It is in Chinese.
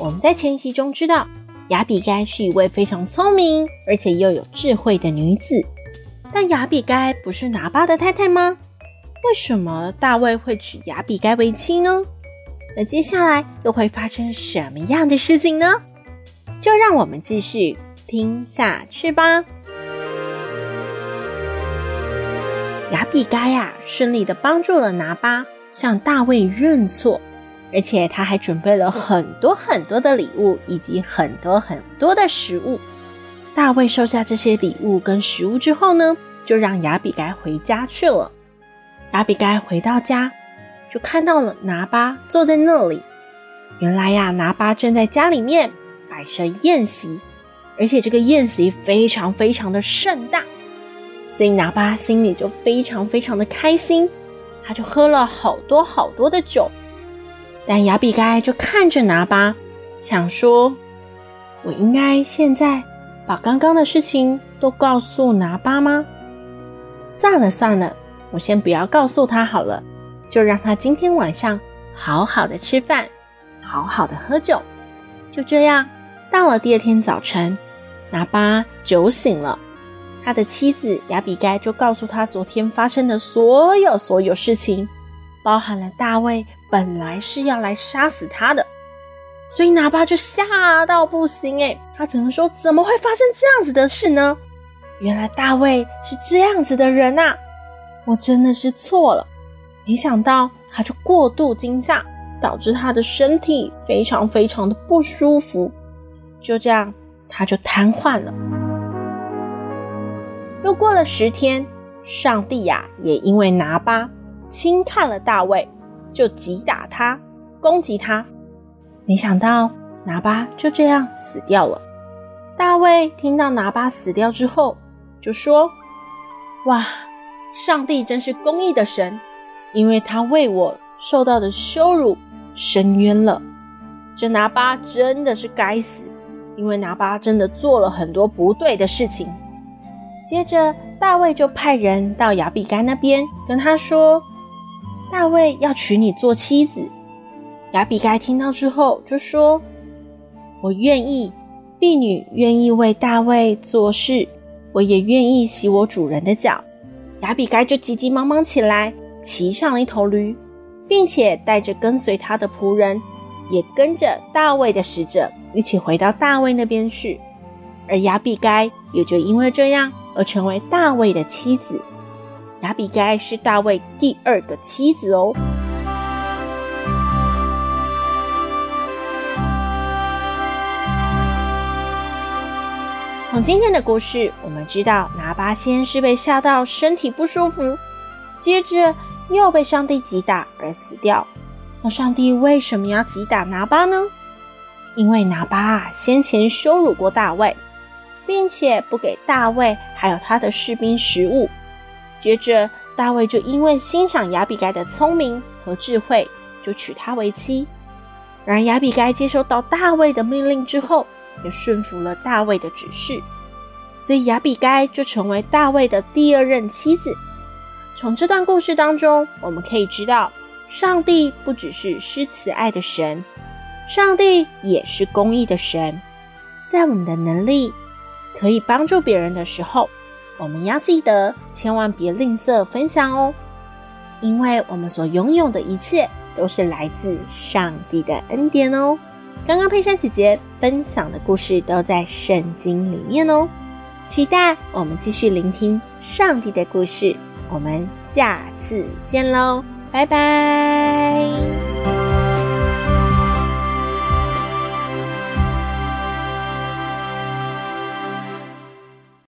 我们在前集中知道，亚比该是一位非常聪明而且又有智慧的女子。但亚比该不是拿巴的太太吗？为什么大卫会娶亚比该为妻呢？那接下来又会发生什么样的事情呢？就让我们继续听下去吧。亚比该呀，顺利的帮助了拿巴向大卫认错。而且他还准备了很多很多的礼物，以及很多很多的食物。大卫收下这些礼物跟食物之后呢，就让亚比该回家去了。亚比该回到家，就看到了拿巴坐在那里。原来呀，拿巴正在家里面摆设宴席，而且这个宴席非常非常的盛大，所以拿巴心里就非常非常的开心，他就喝了好多好多的酒。但亚比该就看着拿巴，想说：“我应该现在把刚刚的事情都告诉拿巴吗？算了算了，我先不要告诉他好了，就让他今天晚上好好的吃饭，好好的喝酒。就这样，到了第二天早晨，拿巴酒醒了，他的妻子亚比该就告诉他昨天发生的所有所有事情，包含了大卫。”本来是要来杀死他的，所以拿巴就吓到不行哎，他只能说：怎么会发生这样子的事呢？原来大卫是这样子的人呐，我真的是错了。没想到他就过度惊吓，导致他的身体非常非常的不舒服，就这样他就瘫痪了。又过了十天，上帝呀也因为拿巴轻看了大卫。就击打他，攻击他，没想到拿巴就这样死掉了。大卫听到拿巴死掉之后，就说：“哇，上帝真是公义的神，因为他为我受到的羞辱伸冤了。这拿巴真的是该死，因为拿巴真的做了很多不对的事情。”接着，大卫就派人到亚比该那边，跟他说。大卫要娶你做妻子，亚比该听到之后就说：“我愿意，婢女愿意为大卫做事，我也愿意洗我主人的脚。”亚比该就急急忙忙起来，骑上了一头驴，并且带着跟随他的仆人，也跟着大卫的使者一起回到大卫那边去。而亚比该也就因为这样而成为大卫的妻子。亚比该是大卫第二个妻子哦。从今天的故事，我们知道拿巴先是被吓到身体不舒服，接着又被上帝击打而死掉。那上帝为什么要击打拿巴呢？因为拿巴先前羞辱过大卫，并且不给大卫还有他的士兵食物。接着，大卫就因为欣赏亚比该的聪明和智慧，就娶她为妻。然而，亚比该接收到大卫的命令之后，也顺服了大卫的指示，所以亚比该就成为大卫的第二任妻子。从这段故事当中，我们可以知道，上帝不只是施慈爱的神，上帝也是公义的神。在我们的能力可以帮助别人的时候，我们要记得，千万别吝啬分享哦，因为我们所拥有的一切都是来自上帝的恩典哦。刚刚佩珊姐姐分享的故事都在圣经里面哦，期待我们继续聆听上帝的故事。我们下次见喽，拜拜。